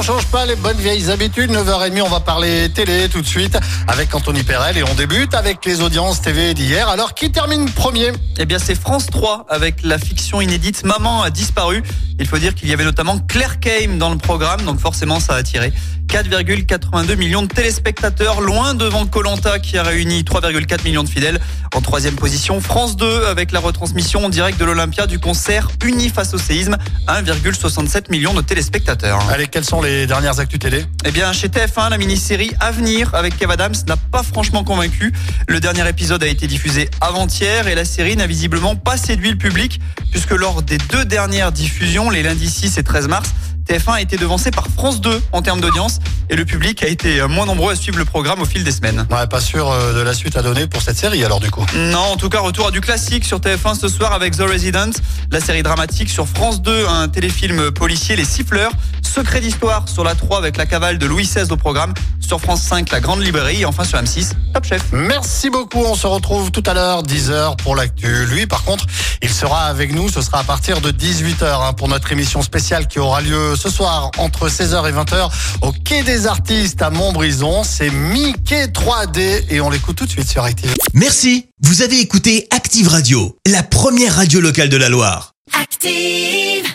on change pas les bonnes vieilles habitudes. 9h30, on va parler télé tout de suite avec Anthony Perel. Et on débute avec les audiences TV d'hier. Alors, qui termine premier? Eh bien, c'est France 3 avec la fiction inédite Maman a disparu. Il faut dire qu'il y avait notamment Claire Kame dans le programme, donc forcément ça a attiré 4,82 millions de téléspectateurs, loin devant Colanta qui a réuni 3,4 millions de fidèles. En troisième position, France 2 avec la retransmission en direct de l'Olympia du concert Unis face au séisme, 1,67 millions de téléspectateurs. Allez, quelles sont les dernières actus télé Eh bien, chez TF1, la mini-série Avenir avec Kev Adams n'a pas franchement convaincu. Le dernier épisode a été diffusé avant-hier et la série n'a visiblement pas séduit le public puisque lors des deux dernières diffusions, les lundis 6 et 13 mars, TF1 a été devancé par France 2 en termes d'audience et le public a été moins nombreux à suivre le programme au fil des semaines. Ouais, pas sûr euh, de la suite à donner pour cette série alors du coup. Non, en tout cas, retour à du classique sur TF1 ce soir avec The Resident, la série dramatique sur France 2, un téléfilm policier Les Siffleurs, Secret d'histoire sur la 3 avec la cavale de Louis XVI au programme, sur France 5 La Grande Librairie et enfin sur M6 Top Chef. Merci beaucoup. On se retrouve tout à l'heure, 10h pour l'actu. Lui, par contre, il sera avec nous. Ce sera à partir de 18h hein, pour notre émission spéciale qui aura lieu ce soir entre 16h et 20h au Quai des Artistes à Montbrison. C'est Mickey 3D et on l'écoute tout de suite sur Active. Merci, vous avez écouté Active Radio, la première radio locale de la Loire. Active.